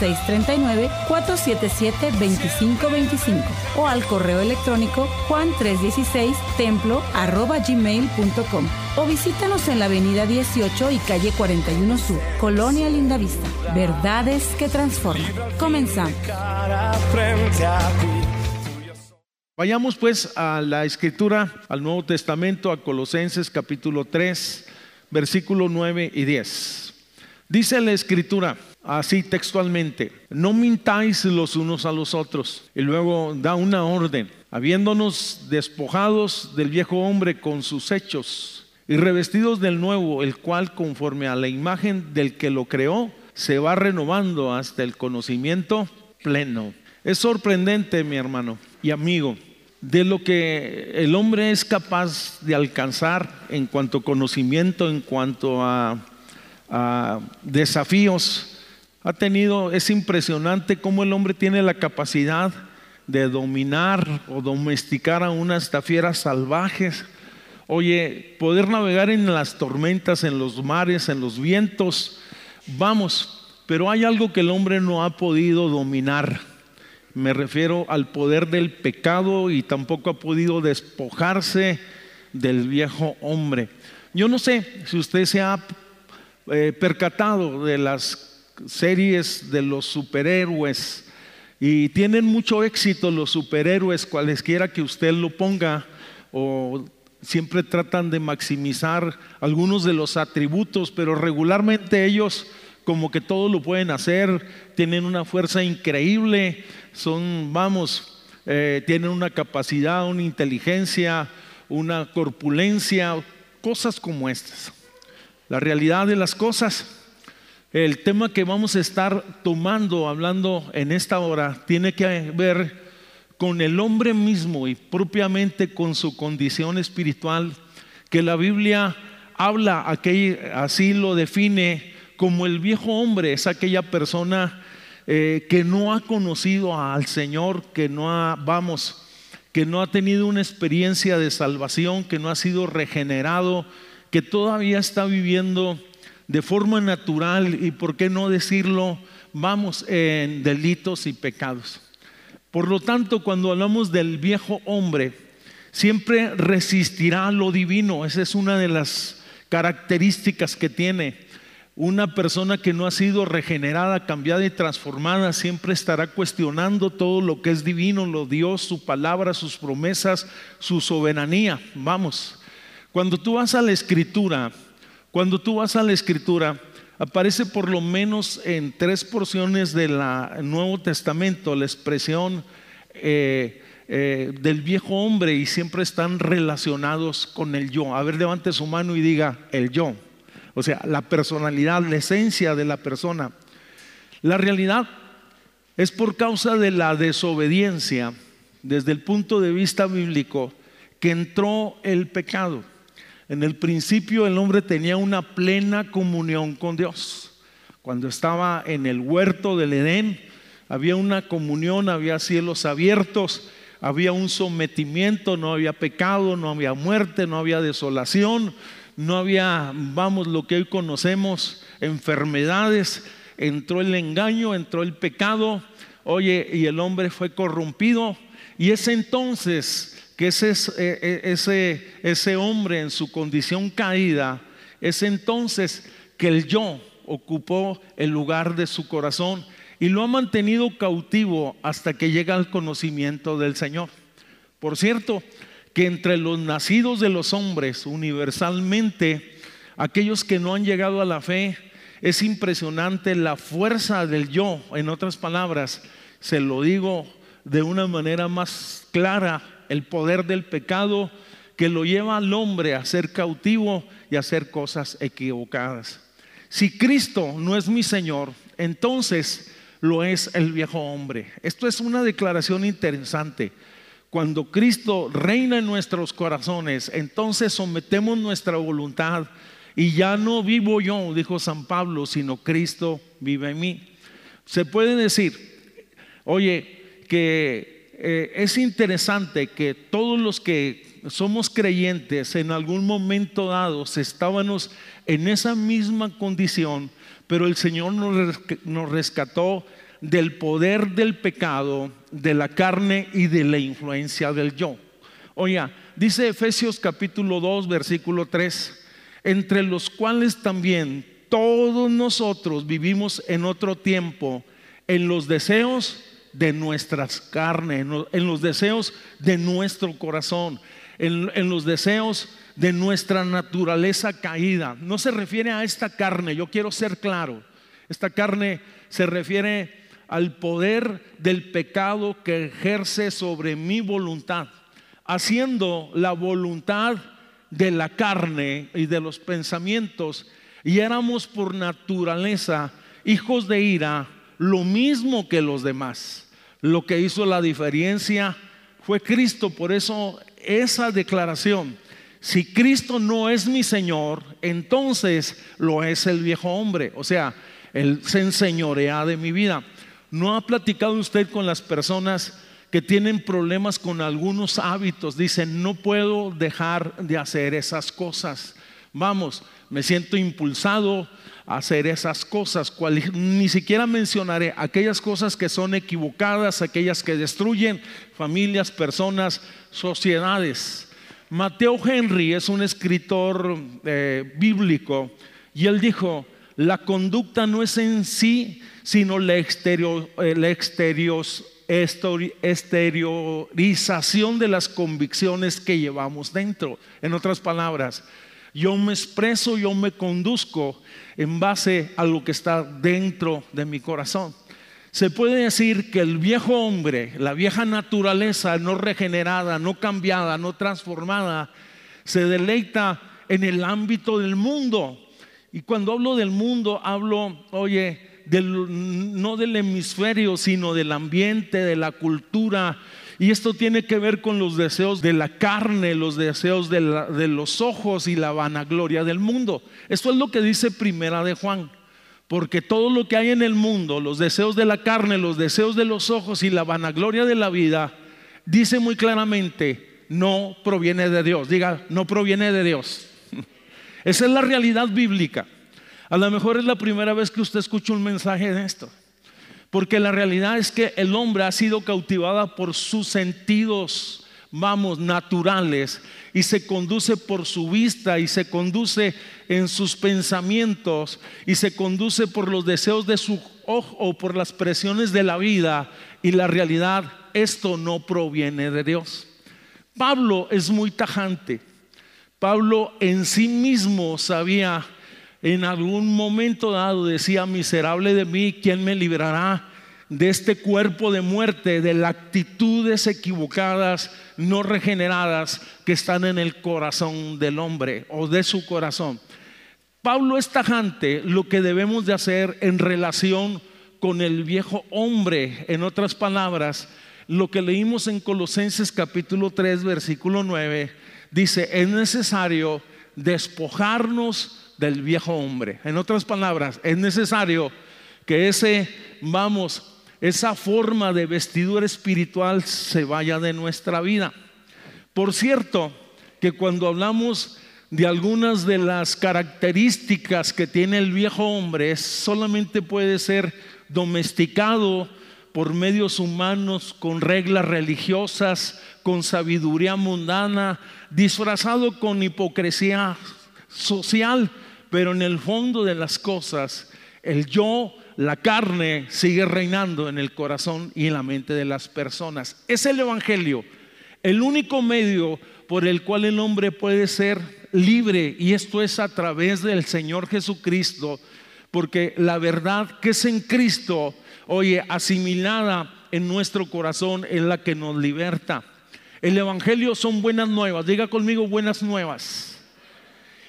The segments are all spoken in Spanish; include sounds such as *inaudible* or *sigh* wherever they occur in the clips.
639-477-2525 o al correo electrónico juan316templo gmail.com o visítanos en la avenida 18 y calle 41 Sur, Colonia Lindavista. Verdades que transforman. Comenzamos. Vayamos pues a la escritura, al Nuevo Testamento, a Colosenses capítulo 3, versículo 9 y 10. Dice la escritura, así textualmente, no mintáis los unos a los otros. Y luego da una orden, habiéndonos despojados del viejo hombre con sus hechos y revestidos del nuevo, el cual conforme a la imagen del que lo creó, se va renovando hasta el conocimiento pleno. Es sorprendente, mi hermano y amigo, de lo que el hombre es capaz de alcanzar en cuanto a conocimiento, en cuanto a, desafíos. Ha tenido, es impresionante cómo el hombre tiene la capacidad de dominar o domesticar a unas fieras salvajes. Oye, poder navegar en las tormentas, en los mares, en los vientos, vamos, pero hay algo que el hombre no ha podido dominar me refiero al poder del pecado y tampoco ha podido despojarse del viejo hombre. Yo no sé si usted se ha eh, percatado de las series de los superhéroes y tienen mucho éxito los superhéroes, cualesquiera que usted lo ponga, o siempre tratan de maximizar algunos de los atributos, pero regularmente ellos como que todo lo pueden hacer, tienen una fuerza increíble, son, vamos, eh, tienen una capacidad, una inteligencia, una corpulencia, cosas como estas. La realidad de las cosas, el tema que vamos a estar tomando, hablando en esta hora, tiene que ver con el hombre mismo y propiamente con su condición espiritual, que la Biblia habla, así lo define como el viejo hombre, es aquella persona eh, que no ha conocido al Señor, que no ha, vamos, que no ha tenido una experiencia de salvación, que no ha sido regenerado, que todavía está viviendo de forma natural y, por qué no decirlo, vamos, en delitos y pecados. Por lo tanto, cuando hablamos del viejo hombre, siempre resistirá lo divino. Esa es una de las características que tiene. Una persona que no ha sido regenerada, cambiada y transformada siempre estará cuestionando todo lo que es divino, lo Dios, su palabra, sus promesas, su soberanía. Vamos, cuando tú vas a la escritura, cuando tú vas a la escritura, aparece por lo menos en tres porciones del Nuevo Testamento la expresión eh, eh, del viejo hombre y siempre están relacionados con el yo. A ver, levante su mano y diga el yo. O sea, la personalidad, la esencia de la persona. La realidad es por causa de la desobediencia, desde el punto de vista bíblico, que entró el pecado. En el principio el hombre tenía una plena comunión con Dios. Cuando estaba en el huerto del Edén, había una comunión, había cielos abiertos, había un sometimiento, no había pecado, no había muerte, no había desolación, no había, vamos, lo que hoy conocemos, enfermedades, entró el engaño, entró el pecado, oye, y el hombre fue corrompido. Y es entonces que ese, e, e, ese, ese hombre en su condición caída, es entonces que el yo ocupó el lugar de su corazón y lo ha mantenido cautivo hasta que llega al conocimiento del Señor. Por cierto, que entre los nacidos de los hombres, universalmente, aquellos que no han llegado a la fe, es impresionante la fuerza del yo. En otras palabras, se lo digo de una manera más clara, el poder del pecado que lo lleva al hombre a ser cautivo y a hacer cosas equivocadas. Si Cristo no es mi Señor, entonces lo es el viejo hombre. Esto es una declaración interesante. Cuando Cristo reina en nuestros corazones, entonces sometemos nuestra voluntad y ya no vivo yo, dijo San Pablo, sino Cristo vive en mí. Se puede decir, oye, que eh, es interesante que todos los que somos creyentes en algún momento dado estábamos en esa misma condición, pero el Señor nos rescató del poder del pecado, de la carne y de la influencia del yo. Oiga, dice Efesios capítulo 2, versículo 3, entre los cuales también todos nosotros vivimos en otro tiempo en los deseos de nuestras carnes, en los deseos de nuestro corazón, en, los deseos de nuestra naturaleza caída. No se refiere a esta carne, yo quiero ser claro. Esta carne se refiere al poder del pecado que ejerce sobre mi voluntad, haciendo la voluntad de la carne y de los pensamientos. Y éramos por naturaleza hijos de ira, lo mismo que los demás. Lo que hizo la diferencia fue Cristo. Por eso esa declaración, si Cristo no es mi Señor, entonces lo es el viejo hombre. O sea, Él se enseñorea de mi vida. ¿No ha platicado usted con las personas que tienen problemas con algunos hábitos? Dicen, no puedo dejar de hacer esas cosas. Vamos, me siento impulsado hacer esas cosas. ni siquiera mencionaré aquellas cosas que son equivocadas, aquellas que destruyen familias, personas, sociedades. Mateo Henry es un escritor eh, bíblico y él dijo, la conducta no es en sí, sino la, exterior, eh, la exteriorización de las convicciones que llevamos dentro. En otras palabras, yo me expreso, yo me conduzco en base a lo que está dentro de mi corazón. Se puede decir que el viejo hombre, la vieja naturaleza no regenerada, no cambiada, no transformada, se deleita en el ámbito del mundo. Y cuando hablo del mundo, hablo, oye, no del hemisferio, sino del ambiente, de la cultura, y esto tiene que ver con los deseos de la carne, los deseos de, los ojos y la vanagloria del mundo. Esto es lo que dice Primera de Juan. Porque todo lo que hay en el mundo, los deseos de la carne, los deseos de los ojos y la vanagloria de la vida, dice muy claramente, no proviene de Dios. Diga, no proviene de Dios. *laughs* Esa es la realidad bíblica. A lo mejor es la primera vez que usted escucha un mensaje de esto. Porque la realidad es que el hombre ha sido cautivada por sus sentidos, vamos, naturales, y se conduce por su vista, y se conduce en sus pensamientos, y se conduce por los deseos de su ojo o por las presiones de la vida, y la realidad, esto no proviene de Dios. Pablo es muy tajante. Pablo en sí mismo sabía en algún momento dado decía, miserable de mí, ¿quién me librará de este cuerpo de muerte, de las actitudes equivocadas, no regeneradas que están en el corazón del hombre o de su corazón? Pablo es tajante lo que debemos de hacer en relación con el viejo hombre. En otras palabras, lo que leímos en Colosenses capítulo 3, versículo 9, dice, es necesario despojarnos del viejo hombre. En otras palabras, es necesario que ese, vamos, esa forma de vestidura espiritual se vaya de nuestra vida. Por cierto, que cuando hablamos de algunas de las características que tiene el viejo hombre, solamente puede ser domesticado por medios humanos, con reglas religiosas, con sabiduría mundana, disfrazado con hipocresía social, pero en el fondo de las cosas, el yo, la carne, sigue reinando en el corazón y en la mente de las personas. Es el Evangelio, el único medio por el cual el hombre puede ser libre, y esto es a través del Señor Jesucristo, porque la verdad que es en Cristo, oye, asimilada en nuestro corazón, es la que nos liberta. El Evangelio son buenas nuevas, diga conmigo buenas nuevas.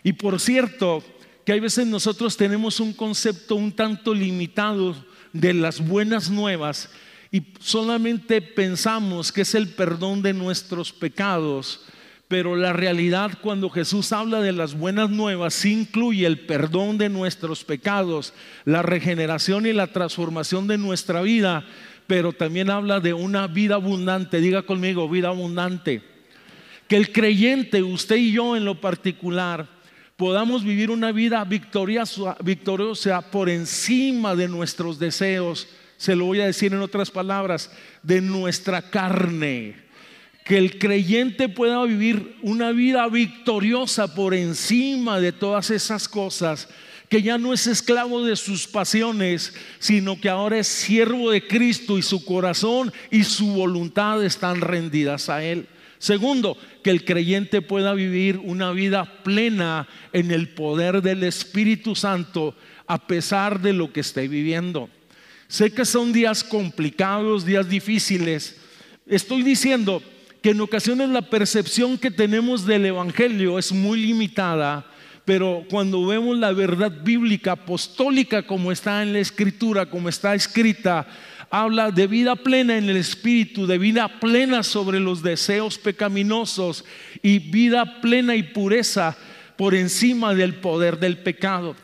Y por cierto, que hay veces nosotros tenemos un concepto un tanto limitado de las buenas nuevas y solamente pensamos que es el perdón de nuestros pecados. Pero la realidad cuando Jesús habla de las buenas nuevas, incluye el perdón de nuestros pecados, la regeneración y la transformación de nuestra vida, pero también habla de una vida abundante. Diga conmigo, vida abundante. Que el creyente, usted y yo en lo particular, podamos vivir una vida victoriosa, victoriosa por encima de nuestros deseos. Se lo voy a decir en otras palabras, de nuestra carne. Que el creyente pueda vivir una vida victoriosa por encima de todas esas cosas que ya no es esclavo de sus pasiones, sino que ahora es siervo de Cristo y su corazón y su voluntad están rendidas a Él. Segundo, que el creyente pueda vivir una vida plena en el poder del Espíritu Santo a pesar de lo que esté viviendo. Sé que son días complicados, días difíciles. Estoy diciendo que en ocasiones la percepción que tenemos del Evangelio es muy limitada pero cuando vemos la verdad bíblica apostólica como está en la escritura, como está escrita, habla de vida plena en el espíritu, de vida plena sobre los deseos pecaminosos y vida plena y pureza por encima del poder del pecado.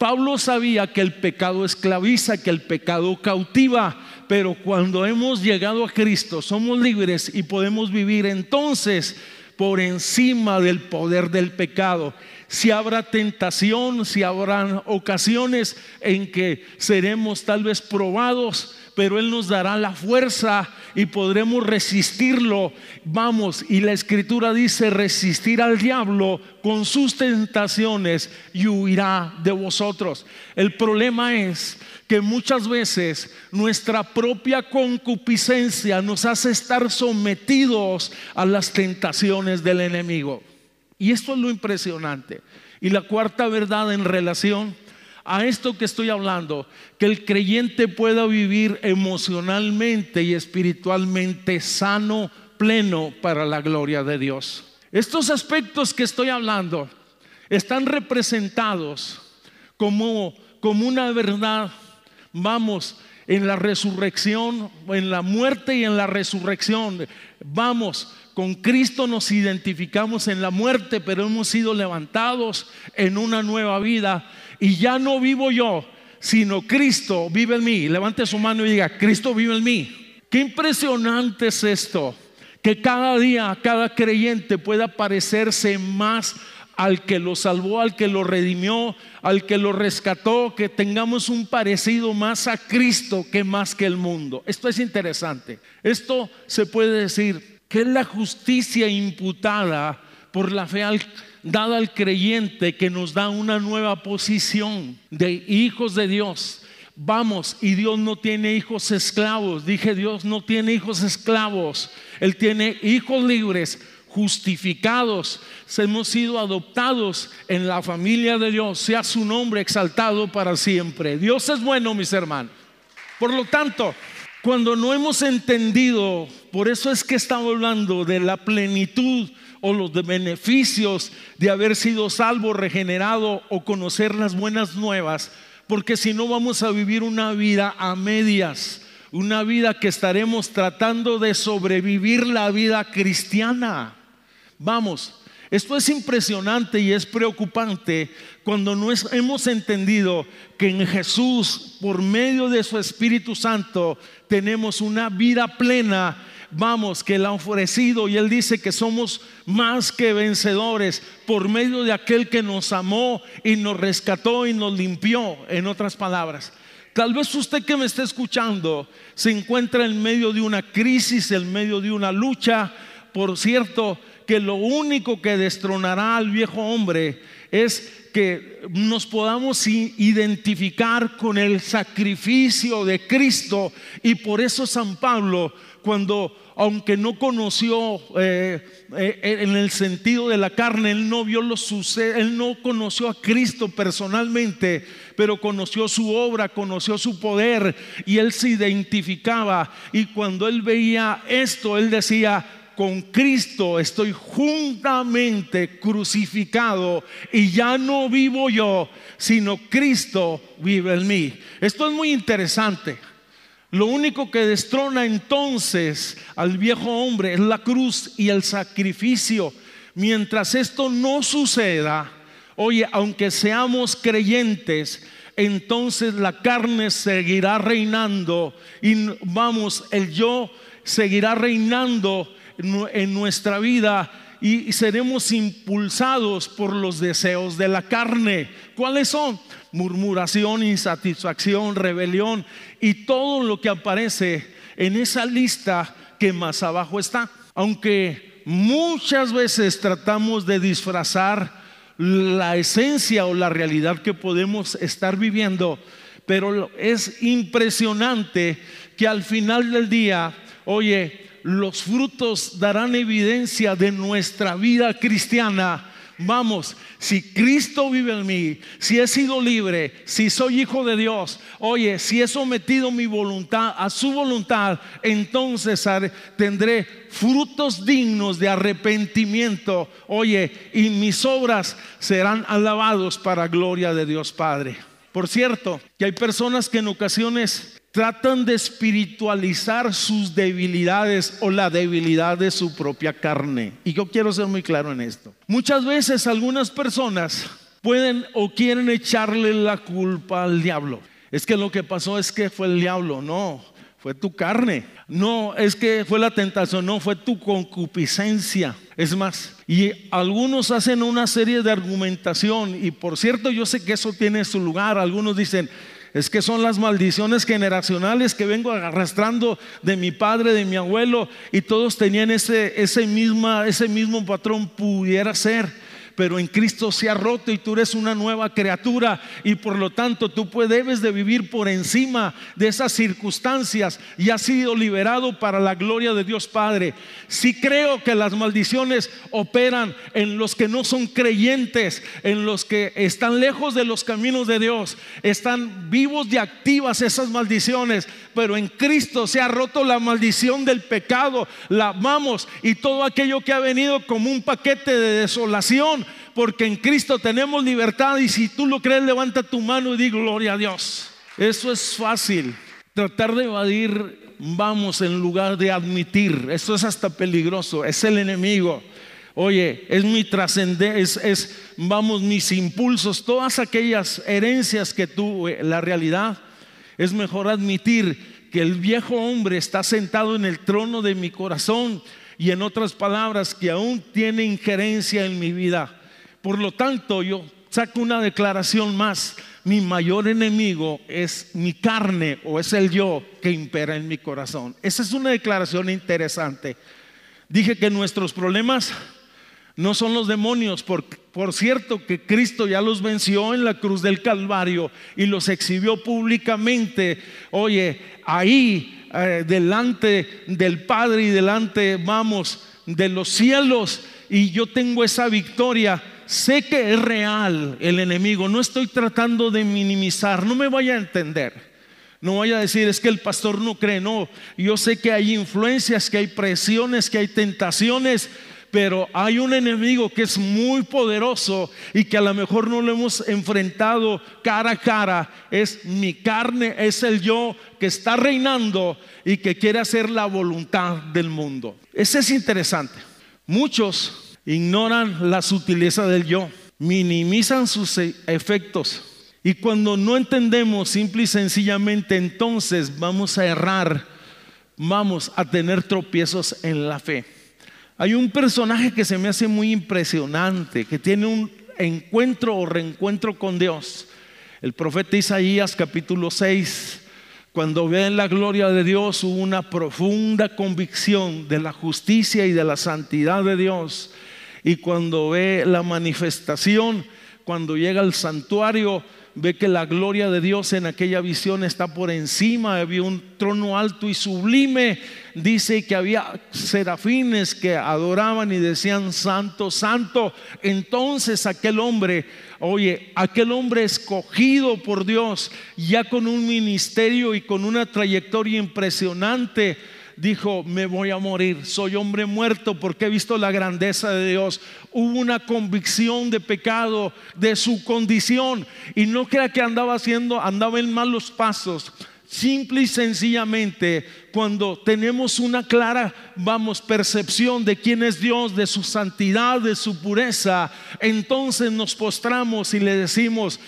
Pablo sabía que el pecado esclaviza, que el pecado cautiva, pero cuando hemos llegado a Cristo somos libres y podemos vivir entonces por encima del poder del pecado. Si habrá tentación, si habrán ocasiones en que seremos tal vez probados, pero Él nos dará la fuerza y podremos resistirlo. Vamos, y la escritura dice, resistir al diablo con sus tentaciones y huirá de vosotros. El problema es que muchas veces nuestra propia concupiscencia nos hace estar sometidos a las tentaciones del enemigo. Y esto es lo impresionante. Y la cuarta verdad en relación a esto que estoy hablando, que el creyente pueda vivir emocionalmente y espiritualmente sano, pleno para la gloria de Dios. Estos aspectos que estoy hablando están representados como, como una verdad, vamos, en la resurrección, en la muerte y en la resurrección. Vamos, con Cristo nos identificamos en la muerte, pero hemos sido levantados en una nueva vida. Y ya no vivo yo, sino Cristo vive en mí. Levante su mano y diga, Cristo vive en mí. Qué impresionante es esto, que cada día, cada creyente pueda parecerse más al que lo salvó, al que lo redimió, al que lo rescató, que tengamos un parecido más a Cristo que más que el mundo. Esto es interesante. Esto se puede decir que es la justicia imputada por la fe dada al creyente que nos da una nueva posición de hijos de Dios. Vamos, y Dios no tiene hijos esclavos. Dije, Dios no tiene hijos esclavos. Él tiene hijos libres justificados, hemos sido adoptados en la familia de Dios, sea su nombre exaltado para siempre. Dios es bueno, mis hermanos. Por lo tanto, cuando no hemos entendido, por eso es que estamos hablando de la plenitud o los beneficios de haber sido salvo, regenerado o conocer las buenas nuevas, porque si no vamos a vivir una vida a medias una vida que estaremos tratando de sobrevivir la vida cristiana. Vamos, esto es impresionante y es preocupante cuando no hemos entendido que en Jesús, por medio de su Espíritu Santo, tenemos una vida plena. Vamos, que Él ha ofrecido y Él dice que somos más que vencedores por medio de aquel que nos amó y nos rescató y nos limpió, en otras palabras. Tal vez usted que me está escuchando se encuentra en medio de una crisis, en medio de una lucha. Por cierto, que lo único que destronará al viejo hombre es que nos podamos identificar con el sacrificio de Cristo. Y por eso San Pablo, cuando, aunque no conoció eh, eh, en el sentido de la carne, él no vio lo sucede, él no conoció a Cristo personalmente, pero conoció su obra, conoció su poder y él se identificaba. Y cuando él veía esto, él decía, con Cristo estoy juntamente crucificado y ya no vivo yo, sino Cristo vive en mí. Esto es muy interesante. Lo único que destrona entonces al viejo hombre es la cruz y el sacrificio. Mientras esto no suceda, oye, aunque seamos creyentes, entonces la carne seguirá reinando y vamos, el yo seguirá reinando en nuestra vida y seremos impulsados por los deseos de la carne. ¿Cuáles son? Murmuración, insatisfacción, rebelión y todo lo que aparece en esa lista que más abajo está. Aunque muchas veces tratamos de disfrazar la esencia o la realidad que podemos estar viviendo, pero es impresionante que al final del día, oye, los frutos darán evidencia de nuestra vida cristiana. Vamos, si Cristo vive en mí, si he sido libre, si soy hijo de Dios, oye, si he sometido mi voluntad a su voluntad, entonces tendré frutos dignos de arrepentimiento, oye, y mis obras serán alabados para gloria de Dios Padre. Por cierto, que hay personas que en ocasiones tratan de espiritualizar sus debilidades o la debilidad de su propia carne. Y yo quiero ser muy claro en esto. Muchas veces algunas personas pueden o quieren echarle la culpa al diablo. Es que lo que pasó es que fue el diablo, no, fue tu carne. No, es que fue la tentación, no, fue tu concupiscencia. Es más, y algunos hacen una serie de argumentación y por cierto yo sé que eso tiene su lugar. Algunos dicen, es que son las maldiciones generacionales que vengo arrastrando de mi padre, de mi abuelo, y todos tenían ese, ese, misma, ese mismo patrón, pudiera ser pero en Cristo se ha roto y tú eres una nueva criatura y por lo tanto tú debes de vivir por encima de esas circunstancias y has sido liberado para la gloria de Dios Padre. Si creo que las maldiciones operan en los que no son creyentes, en los que están lejos de los caminos de Dios, están vivos y activas esas maldiciones, pero en Cristo se ha roto la maldición del pecado, la amamos y todo aquello que ha venido como un paquete de desolación porque en Cristo tenemos libertad y si tú lo crees, levanta tu mano y di gloria a Dios. Eso es fácil. Tratar de evadir, vamos, en lugar de admitir. Eso es hasta peligroso. Es el enemigo. Oye, es mi trascendencia, es, vamos, mis impulsos, todas aquellas herencias que tuve, la realidad. Es mejor admitir que el viejo hombre está sentado en el trono de mi corazón y en otras palabras, que aún tiene injerencia en mi vida. Por lo tanto, yo saco una declaración más. Mi mayor enemigo es mi carne o es el yo que impera en mi corazón. Esa es una declaración interesante. Dije que nuestros problemas no son los demonios, por, por, cierto que Cristo ya los venció en la cruz del Calvario y los exhibió públicamente. Oye, ahí eh, delante del Padre y delante, vamos, de los cielos, y yo tengo esa victoria sé que es real el enemigo, no estoy tratando de minimizar, no me vaya a entender. No vaya a decir, es que el pastor no cree, no. Yo sé que hay influencias, que hay presiones, que hay tentaciones, pero hay un enemigo que es muy poderoso y que a lo mejor no lo hemos enfrentado cara a cara. Es mi carne, es el yo que está reinando y que quiere hacer la voluntad del mundo. Ese es interesante. Muchos ignoran la sutileza del yo, minimizan sus e-, efectos. Y cuando no entendemos simple y sencillamente, entonces vamos a errar, vamos a tener tropiezos en la fe. Hay un personaje que se me hace muy impresionante, que tiene un encuentro o reencuentro con Dios. El profeta Isaías capítulo 6, cuando ve en la gloria de Dios hubo una profunda convicción de la justicia y de la santidad de Dios y cuando ve la manifestación, cuando llega al santuario, ve que la gloria de Dios en aquella visión está por encima, había un trono alto y sublime, dice que había serafines que adoraban y decían santo, santo. Entonces aquel hombre, oye, aquel hombre escogido por Dios, ya con un ministerio y con una trayectoria impresionante, dijo, me voy a morir, soy hombre muerto porque he visto la grandeza de Dios. Hubo una convicción de pecado, de su condición, y no crea que andaba haciendo, andaba en malos pasos. Simple y sencillamente, cuando tenemos una clara, vamos, percepción de quién es Dios, de su santidad, de su pureza, entonces nos postramos y le decimos,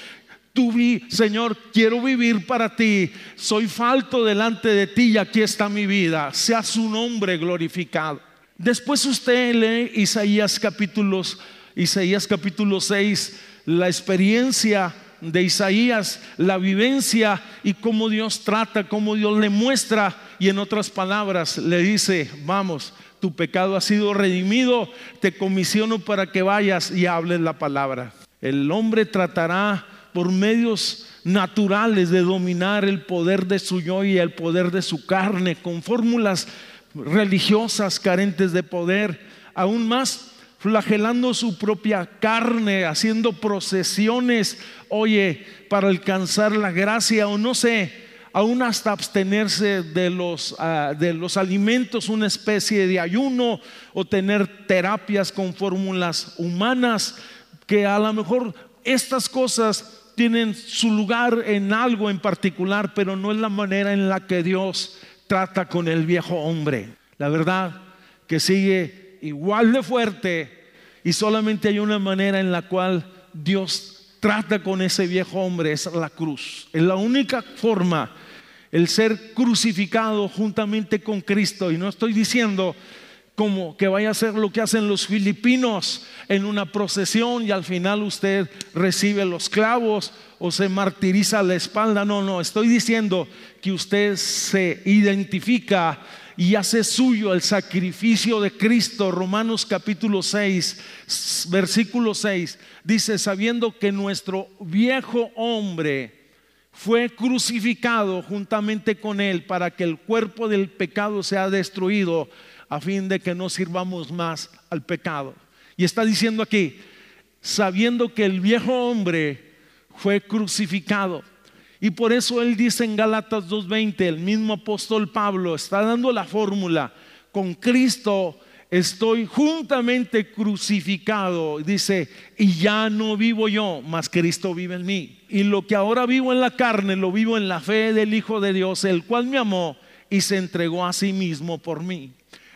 Tú vi, Señor, quiero vivir para ti. Soy falto delante de ti y aquí está mi vida. Sea su nombre glorificado. Después usted lee Isaías capítulos, Isaías capítulo 6, la experiencia de Isaías, la vivencia y cómo Dios trata, cómo Dios le muestra y en otras palabras le dice, vamos, tu pecado ha sido redimido, te comisiono para que vayas y hables la palabra. El hombre tratará por medios naturales de dominar el poder de su yo y el poder de su carne, con fórmulas religiosas carentes de poder, aún más flagelando su propia carne, haciendo procesiones, oye, para alcanzar la gracia o no sé, aún hasta abstenerse de los, ah, de los alimentos, una especie de ayuno o tener terapias con fórmulas humanas, que a lo mejor estas cosas tienen su lugar en algo en particular, pero no es la manera en la que Dios trata con el viejo hombre. La verdad que sigue igual de fuerte y solamente hay una manera en la cual Dios trata con ese viejo hombre, es la cruz. Es la única forma el ser crucificado juntamente con Cristo. Y no estoy diciendo como que vaya a ser lo que hacen los filipinos en una procesión y al final usted recibe los clavos o se martiriza la espalda. No, no, estoy diciendo que usted se identifica y hace suyo el sacrificio de Cristo. Romanos capítulo 6, versículo 6, dice, sabiendo que nuestro viejo hombre fue crucificado juntamente con él para que el cuerpo del pecado sea destruido a fin de que no sirvamos más al pecado. Y está diciendo aquí, sabiendo que el viejo hombre fue crucificado. Y por eso él dice en Galatas 2.20, el mismo apóstol Pablo está dando la fórmula, con Cristo estoy juntamente crucificado. Dice, y ya no vivo yo, mas Cristo vive en mí. Y lo que ahora vivo en la carne, lo vivo en la fe del Hijo de Dios, el cual me amó y se entregó a sí mismo por mí.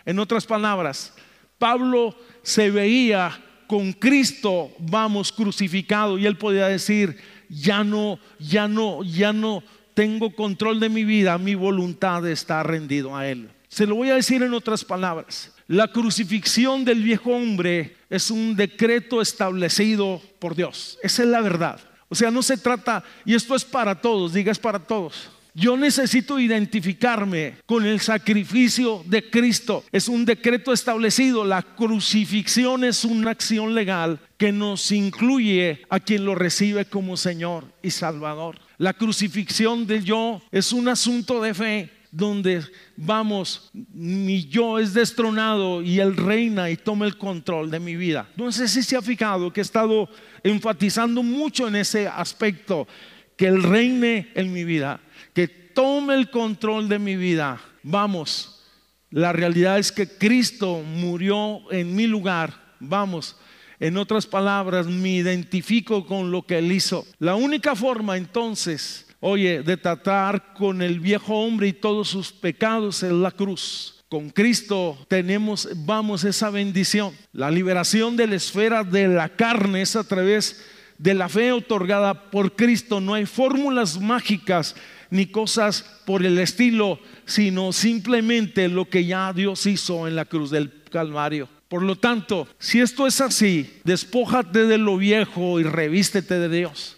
En otras palabras, Pablo se veía con Cristo, vamos, crucificado, y él podía decir, ya no, ya no, ya no tengo control de mi vida, mi voluntad está rendido a él. Se lo voy a decir en otras palabras. La crucifixión del viejo hombre es un decreto establecido por Dios. Esa es la verdad. O sea, no se trata, y esto es para todos, diga es para todos. Yo necesito identificarme con el sacrificio de Cristo. Es un decreto establecido. La crucifixión es una acción legal que nos incluye a quien lo recibe como Señor y Salvador. La crucifixión del yo es un asunto de fe donde vamos, mi yo es destronado y Él reina y toma el control de mi vida. No sé si se ha fijado que he estado enfatizando mucho en ese aspecto, que Él reine en mi vida que tome el control de mi vida. Vamos, la realidad es que Cristo murió en mi lugar. Vamos, en otras palabras, me identifico con lo que Él hizo. La única forma entonces, oye, de tratar con el viejo hombre y todos sus pecados es la cruz. Con Cristo tenemos, vamos, esa bendición. La liberación de la esfera de la carne es a través de la fe otorgada por Cristo. No hay fórmulas mágicas ni cosas por el estilo, sino simplemente lo que ya Dios hizo en la cruz del Calvario. Por lo tanto, si esto es así, despójate de lo viejo y revístete de Dios.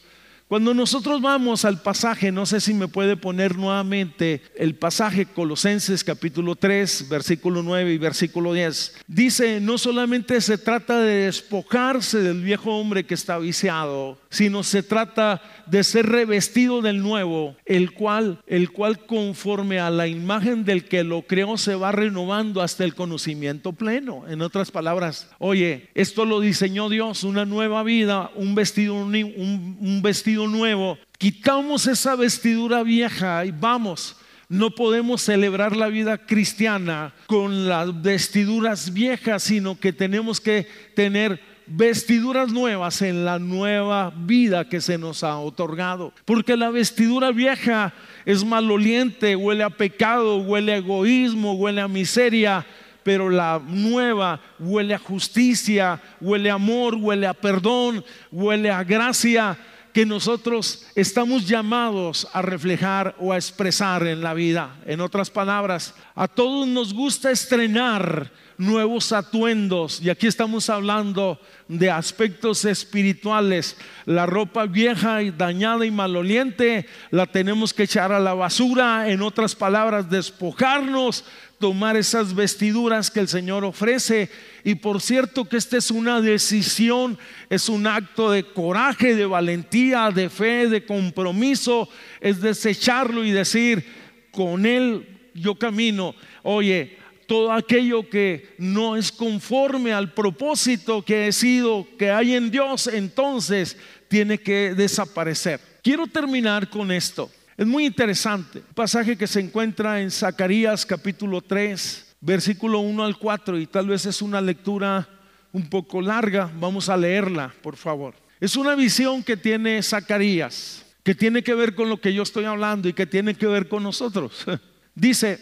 Cuando nosotros vamos al pasaje, no sé si me puede poner nuevamente el pasaje Colosenses capítulo 3, versículo 9 y versículo 10. Dice, no solamente se trata de despojarse del viejo hombre que está viciado, sino se trata de ser revestido del nuevo, el cual el cual conforme a la imagen del que lo creó se va renovando hasta el conocimiento pleno. En otras palabras, oye, esto lo diseñó Dios, una nueva vida, un vestido un, un vestido nuevo, quitamos esa vestidura vieja y vamos. No podemos celebrar la vida cristiana con las vestiduras viejas, sino que tenemos que tener vestiduras nuevas en la nueva vida que se nos ha otorgado. Porque la vestidura vieja es maloliente, huele a pecado, huele a egoísmo, huele a miseria, pero la nueva huele a justicia, huele a amor, huele a perdón, huele a gracia que nosotros estamos llamados a reflejar o a expresar en la vida. En otras palabras, a todos nos gusta estrenar nuevos atuendos y aquí estamos hablando de aspectos espirituales. La ropa vieja y dañada y maloliente la tenemos que echar a la basura, en otras palabras, despojarnos tomar esas vestiduras que el Señor ofrece. Y por cierto que esta es una decisión, es un acto de coraje, de valentía, de fe, de compromiso, es desecharlo y decir, con Él yo camino. Oye, todo aquello que no es conforme al propósito que he sido, que hay en Dios, entonces tiene que desaparecer. Quiero terminar con esto. Es muy interesante. pasaje que se encuentra en Zacarías capítulo 3, versículo 1 al 4, y tal vez es una lectura un poco larga. Vamos a leerla, por favor. Es una visión que tiene Zacarías, que tiene que ver con lo que yo estoy hablando y que tiene que ver con nosotros. *laughs* Dice,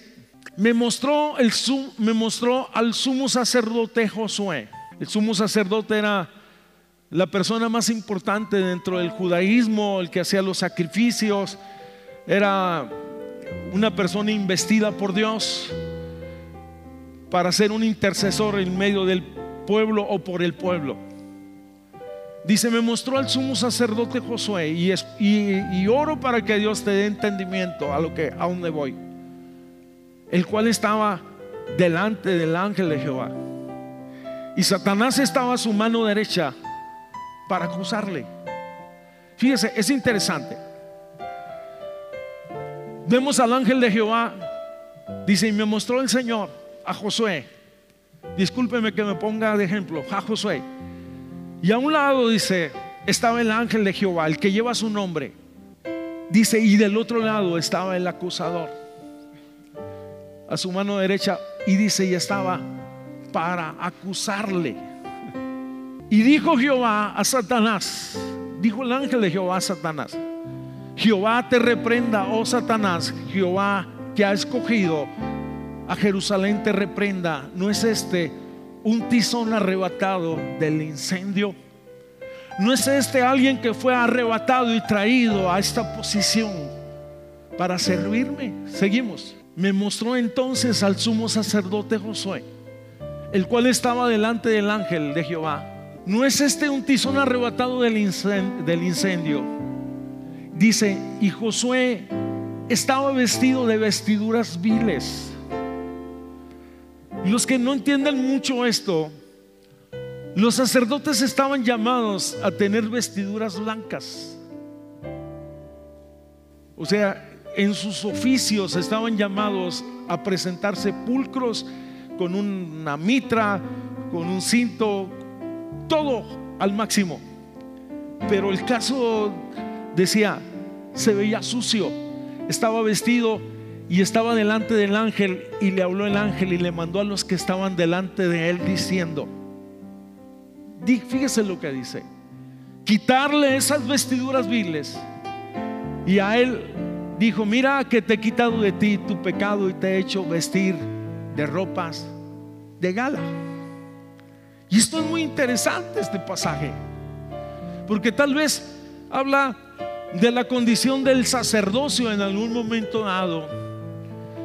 me mostró, el, me mostró al sumo sacerdote Josué. El sumo sacerdote era la persona más importante dentro del judaísmo, el que hacía los sacrificios, era una persona investida por Dios para ser un intercesor en medio del pueblo o por el pueblo. Dice, me mostró al sumo sacerdote Josué y, oro para que Dios te dé entendimiento a lo que a dónde voy. El cual estaba delante del ángel de Jehová. Y Satanás estaba a su mano derecha para acusarle. Fíjese, es interesante. Vemos al ángel de Jehová, dice, y me mostró el Señor a Josué. Discúlpeme que me ponga de ejemplo, a Josué. Y a un lado dice, estaba el ángel de Jehová, el que lleva su nombre. Dice, y del otro lado estaba el acusador, a su mano derecha, y dice, y estaba para acusarle. Y dijo Jehová a Satanás, dijo el ángel de Jehová a Satanás, Jehová te reprenda, oh Satanás, Jehová que ha escogido a Jerusalén te reprenda. ¿No es este un tizón arrebatado del incendio? ¿No es este alguien que fue arrebatado y traído a esta posición para servirme? Seguimos. Me mostró entonces al sumo sacerdote Josué, el cual estaba delante del ángel de Jehová. ¿No es este un tizón arrebatado del incendio? Dice, y Josué estaba vestido de vestiduras viles. Los que no entienden mucho esto, los sacerdotes estaban llamados a tener vestiduras blancas. O sea, en sus oficios estaban llamados a presentar sepulcros con una mitra, con un cinto, todo al máximo. Pero el caso decía, se veía sucio, estaba vestido y estaba delante del ángel y le habló el ángel y le mandó a los que estaban delante de él diciendo, fíjese lo que dice, quitarle esas vestiduras viles. Y a él dijo, mira que te he quitado de ti tu pecado y te he hecho vestir de ropas de gala. Y esto es muy interesante este pasaje, porque tal vez habla de la condición del sacerdocio en algún momento dado,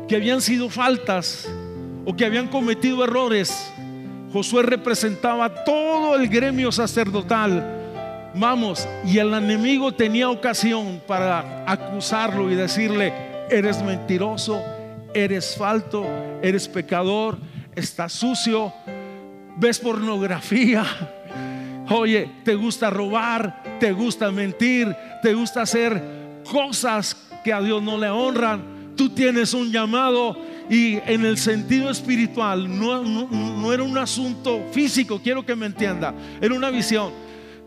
que habían sido faltas o que habían cometido errores. Josué representaba todo el gremio sacerdotal. Vamos, y el enemigo tenía ocasión para acusarlo y decirle, eres mentiroso, eres falto, eres pecador, estás sucio, ves pornografía *laughs* Oye, te gusta robar, te gusta mentir, te gusta hacer cosas que a Dios no le honran. Tú tienes un llamado y en el sentido espiritual no, era un asunto físico, quiero que me entienda, era una visión.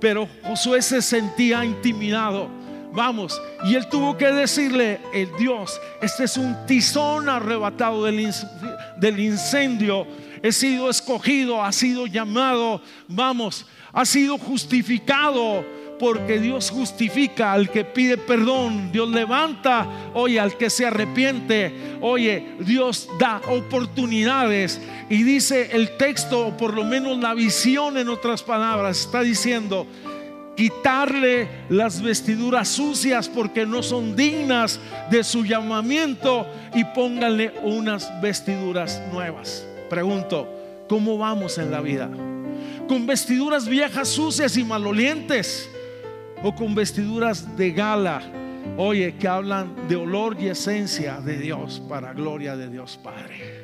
Pero Josué se sentía intimidado. Vamos, y él tuvo que decirle, el Dios, este es un tizón arrebatado del, del incendio, he sido escogido, ha sido llamado, vamos, ha sido justificado porque Dios justifica al que pide perdón, Dios levanta, oye, al que se arrepiente, oye, Dios da oportunidades. Y dice el texto, o por lo menos la visión en otras palabras, está diciendo quitarle las vestiduras sucias porque no son dignas de su llamamiento y pónganle unas vestiduras nuevas. Pregunto, ¿cómo vamos en la vida? ¿Con vestiduras viejas, sucias y malolientes? ¿O con vestiduras de gala? Oye, que hablan de olor y esencia de Dios para gloria de Dios Padre.